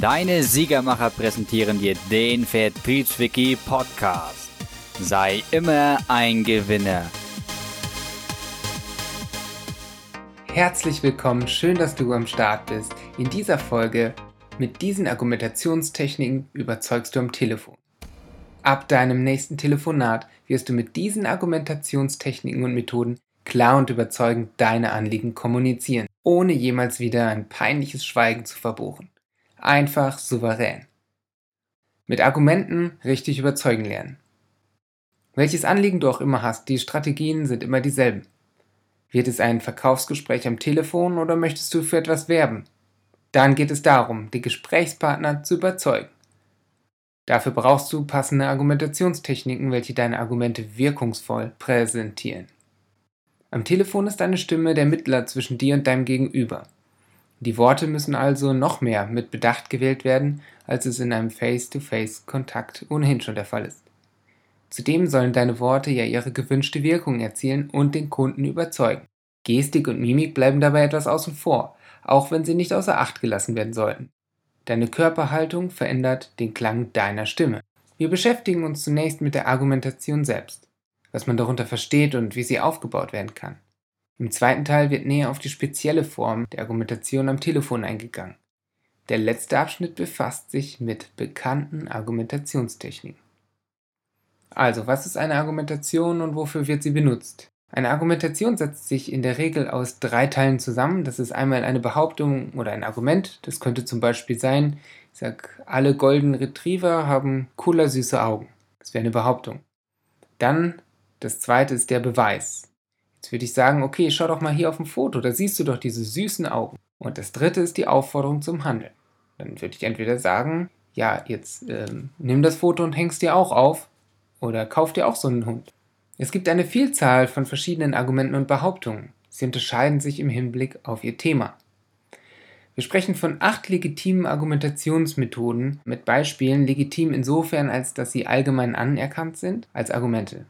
Deine Siegermacher präsentieren dir den Vertriebswiki Podcast. Sei immer ein Gewinner. Herzlich willkommen, schön, dass du am Start bist. In dieser Folge mit diesen Argumentationstechniken überzeugst du am Telefon. Ab deinem nächsten Telefonat wirst du mit diesen Argumentationstechniken und Methoden klar und überzeugend deine Anliegen kommunizieren, ohne jemals wieder ein peinliches Schweigen zu verbuchen. Einfach souverän. Mit Argumenten richtig überzeugen lernen. Welches Anliegen du auch immer hast, die Strategien sind immer dieselben. Wird es ein Verkaufsgespräch am Telefon oder möchtest du für etwas werben? Dann geht es darum, die Gesprächspartner zu überzeugen. Dafür brauchst du passende Argumentationstechniken, welche deine Argumente wirkungsvoll präsentieren. Am Telefon ist deine Stimme der Mittler zwischen dir und deinem Gegenüber. Die Worte müssen also noch mehr mit Bedacht gewählt werden, als es in einem Face-to-Face-Kontakt ohnehin schon der Fall ist. Zudem sollen deine Worte ja ihre gewünschte Wirkung erzielen und den Kunden überzeugen. Gestik und Mimik bleiben dabei etwas außen vor, auch wenn sie nicht außer Acht gelassen werden sollten. Deine Körperhaltung verändert den Klang deiner Stimme. Wir beschäftigen uns zunächst mit der Argumentation selbst, was man darunter versteht und wie sie aufgebaut werden kann. Im zweiten Teil wird näher auf die spezielle Form der Argumentation am Telefon eingegangen. Der letzte Abschnitt befasst sich mit bekannten Argumentationstechniken. Also, was ist eine Argumentation und wofür wird sie benutzt? Eine Argumentation setzt sich in der Regel aus drei Teilen zusammen. Das ist einmal eine Behauptung oder ein Argument. Das könnte zum Beispiel sein, ich sage, alle Golden Retriever haben cooler süße Augen. Das wäre eine Behauptung. Dann das zweite ist der Beweis. Jetzt würde ich sagen, okay, schau doch mal hier auf dem Foto, da siehst du doch diese süßen Augen. Und das dritte ist die Aufforderung zum Handeln. Dann würde ich entweder sagen, ja, jetzt ähm, nimm das Foto und hängst dir auch auf oder kauf dir auch so einen Hund. Es gibt eine Vielzahl von verschiedenen Argumenten und Behauptungen. Sie unterscheiden sich im Hinblick auf ihr Thema. Wir sprechen von acht legitimen Argumentationsmethoden mit Beispielen legitim insofern, als dass sie allgemein anerkannt sind als Argumente.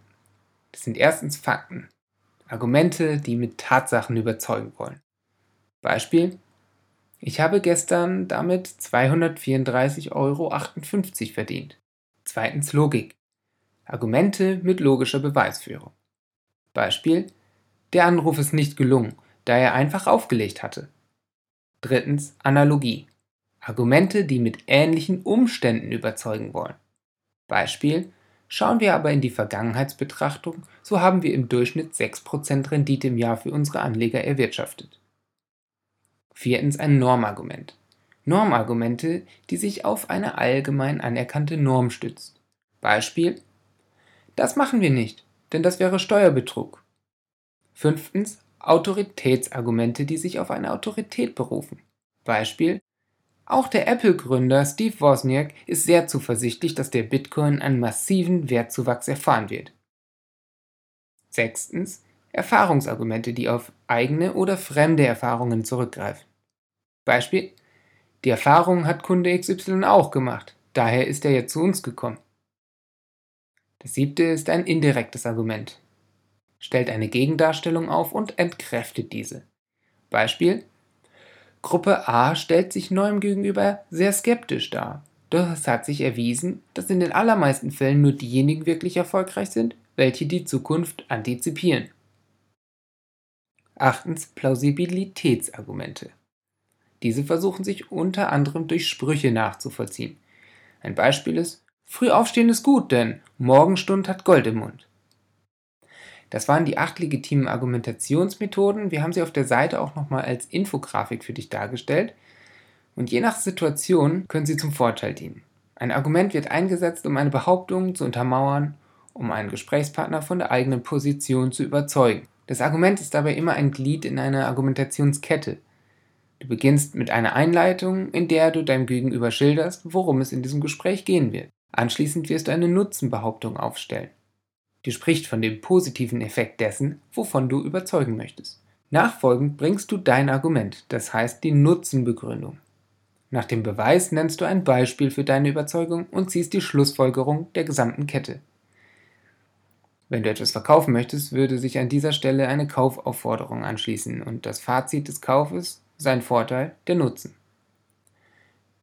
Das sind erstens Fakten. Argumente, die mit Tatsachen überzeugen wollen. Beispiel: Ich habe gestern damit 234,58 Euro verdient. Zweitens Logik. Argumente mit logischer Beweisführung. Beispiel: Der Anruf ist nicht gelungen, da er einfach aufgelegt hatte. Drittens Analogie. Argumente, die mit ähnlichen Umständen überzeugen wollen. Beispiel: Schauen wir aber in die Vergangenheitsbetrachtung, so haben wir im Durchschnitt 6% Rendite im Jahr für unsere Anleger erwirtschaftet. Viertens ein Normargument. Normargumente, die sich auf eine allgemein anerkannte Norm stützt. Beispiel: Das machen wir nicht, denn das wäre Steuerbetrug. Fünftens Autoritätsargumente, die sich auf eine Autorität berufen. Beispiel: auch der Apple-Gründer Steve Wozniak ist sehr zuversichtlich, dass der Bitcoin einen massiven Wertzuwachs erfahren wird. Sechstens. Erfahrungsargumente, die auf eigene oder fremde Erfahrungen zurückgreifen. Beispiel. Die Erfahrung hat Kunde XY auch gemacht, daher ist er jetzt zu uns gekommen. Das siebte ist ein indirektes Argument. Stellt eine Gegendarstellung auf und entkräftet diese. Beispiel Gruppe A stellt sich neuem gegenüber sehr skeptisch dar. Doch es hat sich erwiesen, dass in den allermeisten Fällen nur diejenigen wirklich erfolgreich sind, welche die Zukunft antizipieren. Achtens Plausibilitätsargumente. Diese versuchen sich unter anderem durch Sprüche nachzuvollziehen. Ein Beispiel ist, früh aufstehen ist gut, denn Morgenstund hat Gold im Mund. Das waren die acht legitimen Argumentationsmethoden. Wir haben sie auf der Seite auch nochmal als Infografik für dich dargestellt. Und je nach Situation können sie zum Vorteil dienen. Ein Argument wird eingesetzt, um eine Behauptung zu untermauern, um einen Gesprächspartner von der eigenen Position zu überzeugen. Das Argument ist dabei immer ein Glied in einer Argumentationskette. Du beginnst mit einer Einleitung, in der du deinem Gegenüber schilderst, worum es in diesem Gespräch gehen wird. Anschließend wirst du eine Nutzenbehauptung aufstellen die spricht von dem positiven Effekt dessen, wovon du überzeugen möchtest. Nachfolgend bringst du dein Argument, das heißt die Nutzenbegründung. Nach dem Beweis nennst du ein Beispiel für deine Überzeugung und ziehst die Schlussfolgerung der gesamten Kette. Wenn du etwas verkaufen möchtest, würde sich an dieser Stelle eine Kaufaufforderung anschließen und das Fazit des Kaufes sein Vorteil, der Nutzen.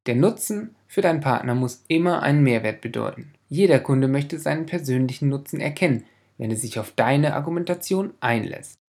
Der Nutzen für deinen Partner muss immer einen Mehrwert bedeuten. Jeder Kunde möchte seinen persönlichen Nutzen erkennen, wenn er sich auf deine Argumentation einlässt.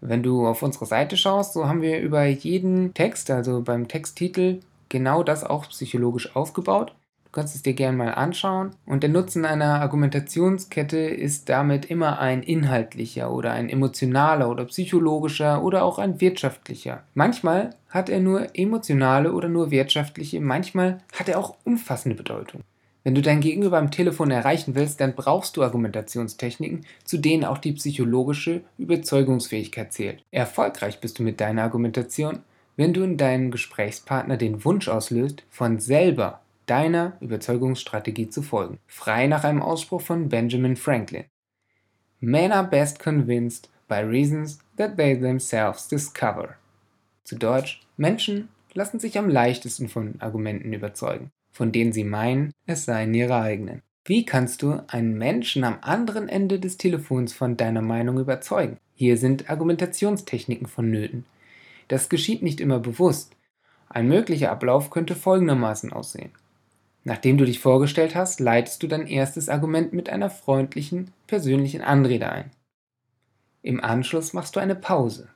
Wenn du auf unsere Seite schaust, so haben wir über jeden Text, also beim Texttitel, genau das auch psychologisch aufgebaut. Du kannst es dir gerne mal anschauen. Und der Nutzen einer Argumentationskette ist damit immer ein inhaltlicher oder ein emotionaler oder psychologischer oder auch ein wirtschaftlicher. Manchmal hat er nur emotionale oder nur wirtschaftliche, manchmal hat er auch umfassende Bedeutung. Wenn du dein Gegenüber am Telefon erreichen willst, dann brauchst du Argumentationstechniken, zu denen auch die psychologische Überzeugungsfähigkeit zählt. Erfolgreich bist du mit deiner Argumentation, wenn du in deinem Gesprächspartner den Wunsch auslöst, von selber deiner Überzeugungsstrategie zu folgen. Frei nach einem Ausspruch von Benjamin Franklin. Men are best convinced by reasons that they themselves discover. Zu Deutsch, Menschen lassen sich am leichtesten von Argumenten überzeugen von denen sie meinen, es seien ihre eigenen. Wie kannst du einen Menschen am anderen Ende des Telefons von deiner Meinung überzeugen? Hier sind Argumentationstechniken vonnöten. Das geschieht nicht immer bewusst. Ein möglicher Ablauf könnte folgendermaßen aussehen. Nachdem du dich vorgestellt hast, leitest du dein erstes Argument mit einer freundlichen, persönlichen Anrede ein. Im Anschluss machst du eine Pause.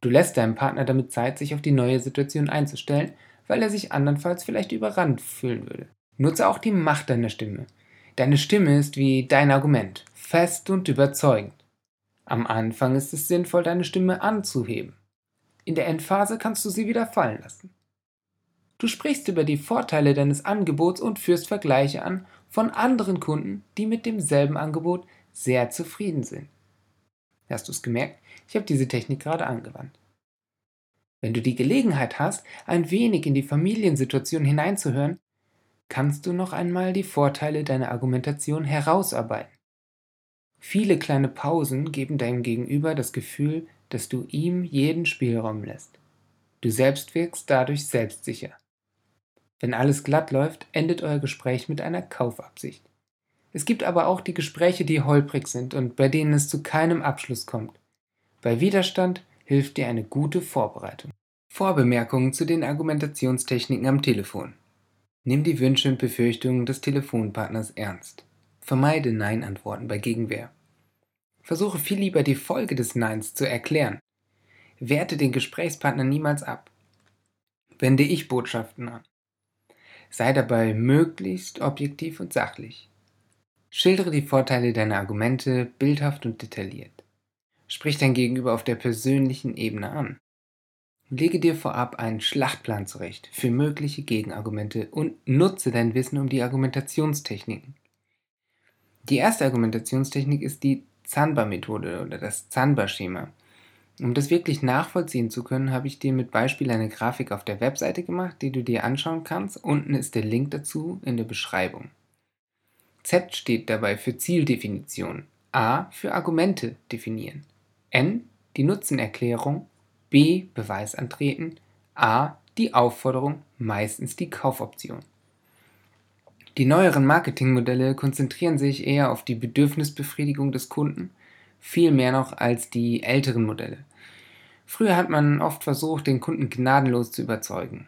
Du lässt deinem Partner damit Zeit, sich auf die neue Situation einzustellen weil er sich andernfalls vielleicht überrannt fühlen würde. Nutze auch die Macht deiner Stimme. Deine Stimme ist wie dein Argument, fest und überzeugend. Am Anfang ist es sinnvoll, deine Stimme anzuheben. In der Endphase kannst du sie wieder fallen lassen. Du sprichst über die Vorteile deines Angebots und führst Vergleiche an von anderen Kunden, die mit demselben Angebot sehr zufrieden sind. Hast du es gemerkt? Ich habe diese Technik gerade angewandt. Wenn du die Gelegenheit hast, ein wenig in die Familiensituation hineinzuhören, kannst du noch einmal die Vorteile deiner Argumentation herausarbeiten. Viele kleine Pausen geben deinem Gegenüber das Gefühl, dass du ihm jeden Spielraum lässt. Du selbst wirkst dadurch selbstsicher. Wenn alles glatt läuft, endet euer Gespräch mit einer Kaufabsicht. Es gibt aber auch die Gespräche, die holprig sind und bei denen es zu keinem Abschluss kommt. Bei Widerstand hilft dir eine gute Vorbereitung. Vorbemerkungen zu den Argumentationstechniken am Telefon. Nimm die Wünsche und Befürchtungen des Telefonpartners ernst. Vermeide Nein-Antworten bei Gegenwehr. Versuche viel lieber die Folge des Neins zu erklären. Werte den Gesprächspartner niemals ab. Wende Ich-Botschaften an. Sei dabei möglichst objektiv und sachlich. Schildere die Vorteile deiner Argumente bildhaft und detailliert. Sprich dein Gegenüber auf der persönlichen Ebene an. Lege dir vorab einen Schlachtplan zurecht für mögliche Gegenargumente und nutze dein Wissen um die Argumentationstechniken. Die erste Argumentationstechnik ist die Zanba-Methode oder das Zanba-Schema. Um das wirklich nachvollziehen zu können, habe ich dir mit Beispiel eine Grafik auf der Webseite gemacht, die du dir anschauen kannst. Unten ist der Link dazu in der Beschreibung. Z steht dabei für Zieldefinition, A für Argumente definieren, N die Nutzenerklärung, B Beweis antreten, A die Aufforderung, meistens die Kaufoption. Die neueren Marketingmodelle konzentrieren sich eher auf die Bedürfnisbefriedigung des Kunden, viel mehr noch als die älteren Modelle. Früher hat man oft versucht, den Kunden gnadenlos zu überzeugen.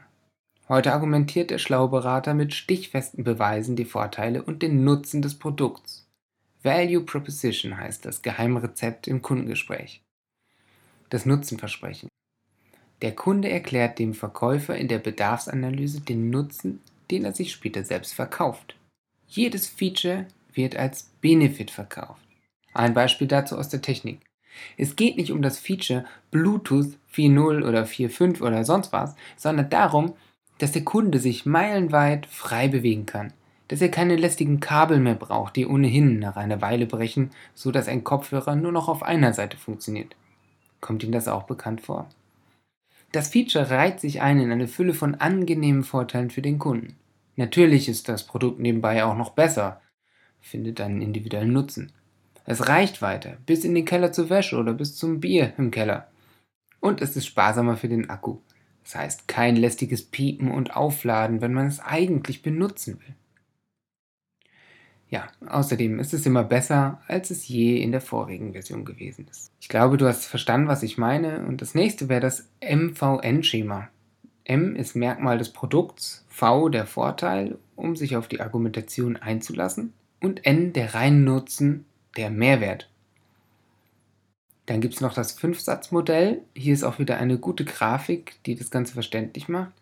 Heute argumentiert der schlaue Berater mit stichfesten Beweisen die Vorteile und den Nutzen des Produkts. Value Proposition heißt das Geheimrezept im Kundengespräch. Das Nutzenversprechen. Der Kunde erklärt dem Verkäufer in der Bedarfsanalyse den Nutzen, den er sich später selbst verkauft. Jedes Feature wird als Benefit verkauft. Ein Beispiel dazu aus der Technik. Es geht nicht um das Feature Bluetooth 4.0 oder 4.5 oder sonst was, sondern darum, dass der Kunde sich meilenweit frei bewegen kann dass er keine lästigen Kabel mehr braucht, die ohnehin nach einer Weile brechen, so dass ein Kopfhörer nur noch auf einer Seite funktioniert. Kommt Ihnen das auch bekannt vor? Das Feature reiht sich ein in eine Fülle von angenehmen Vorteilen für den Kunden. Natürlich ist das Produkt nebenbei auch noch besser, findet einen individuellen Nutzen. Es reicht weiter, bis in den Keller zur Wäsche oder bis zum Bier im Keller. Und es ist sparsamer für den Akku. Das heißt, kein lästiges Piepen und Aufladen, wenn man es eigentlich benutzen will. Ja, außerdem ist es immer besser, als es je in der vorigen Version gewesen ist. Ich glaube, du hast verstanden, was ich meine. Und das nächste wäre das MVN-Schema. M ist Merkmal des Produkts, V der Vorteil, um sich auf die Argumentation einzulassen und N der rein Nutzen, der Mehrwert. Dann gibt es noch das Fünfsatzmodell. Hier ist auch wieder eine gute Grafik, die das Ganze verständlich macht.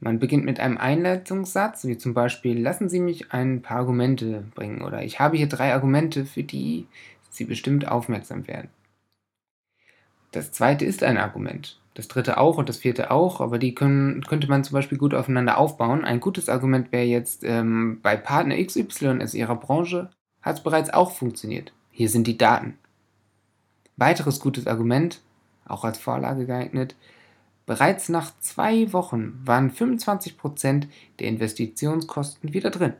Man beginnt mit einem Einleitungssatz, wie zum Beispiel, lassen Sie mich ein paar Argumente bringen oder ich habe hier drei Argumente, für die Sie bestimmt aufmerksam werden. Das zweite ist ein Argument. Das dritte auch und das vierte auch, aber die können, könnte man zum Beispiel gut aufeinander aufbauen. Ein gutes Argument wäre jetzt, ähm, bei Partner XY aus Ihrer Branche hat es bereits auch funktioniert. Hier sind die Daten. Weiteres gutes Argument, auch als Vorlage geeignet, Bereits nach zwei Wochen waren 25% der Investitionskosten wieder drin.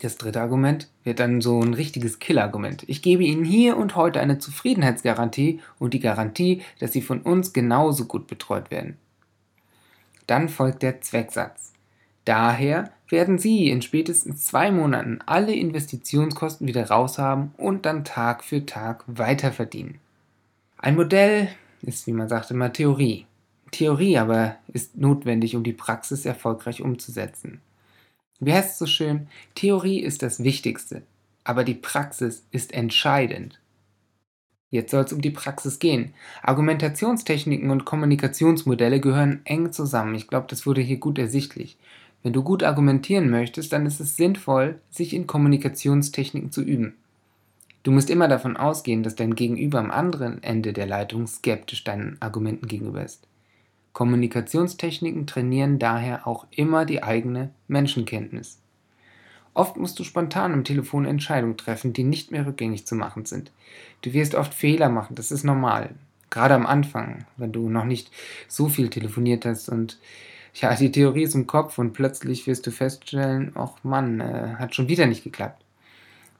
Das dritte Argument wird dann so ein richtiges Killargument. Ich gebe Ihnen hier und heute eine Zufriedenheitsgarantie und die Garantie, dass Sie von uns genauso gut betreut werden. Dann folgt der Zwecksatz. Daher werden Sie in spätestens zwei Monaten alle Investitionskosten wieder raushaben und dann Tag für Tag weiter verdienen. Ein Modell ist, wie man sagt, immer Theorie. Theorie aber ist notwendig, um die Praxis erfolgreich umzusetzen. Wie heißt es so schön? Theorie ist das Wichtigste, aber die Praxis ist entscheidend. Jetzt soll es um die Praxis gehen. Argumentationstechniken und Kommunikationsmodelle gehören eng zusammen. Ich glaube, das wurde hier gut ersichtlich. Wenn du gut argumentieren möchtest, dann ist es sinnvoll, sich in Kommunikationstechniken zu üben. Du musst immer davon ausgehen, dass dein Gegenüber am anderen Ende der Leitung skeptisch deinen Argumenten gegenüber ist. Kommunikationstechniken trainieren daher auch immer die eigene Menschenkenntnis. Oft musst du spontan am Telefon Entscheidungen treffen, die nicht mehr rückgängig zu machen sind. Du wirst oft Fehler machen, das ist normal. Gerade am Anfang, wenn du noch nicht so viel telefoniert hast und ja, die Theorie ist im Kopf und plötzlich wirst du feststellen, ach Mann, äh, hat schon wieder nicht geklappt.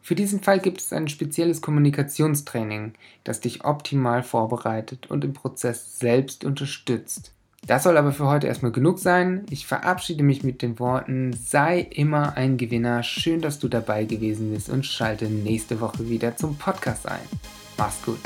Für diesen Fall gibt es ein spezielles Kommunikationstraining, das dich optimal vorbereitet und im Prozess selbst unterstützt. Das soll aber für heute erstmal genug sein. Ich verabschiede mich mit den Worten, sei immer ein Gewinner. Schön, dass du dabei gewesen bist und schalte nächste Woche wieder zum Podcast ein. Mach's gut.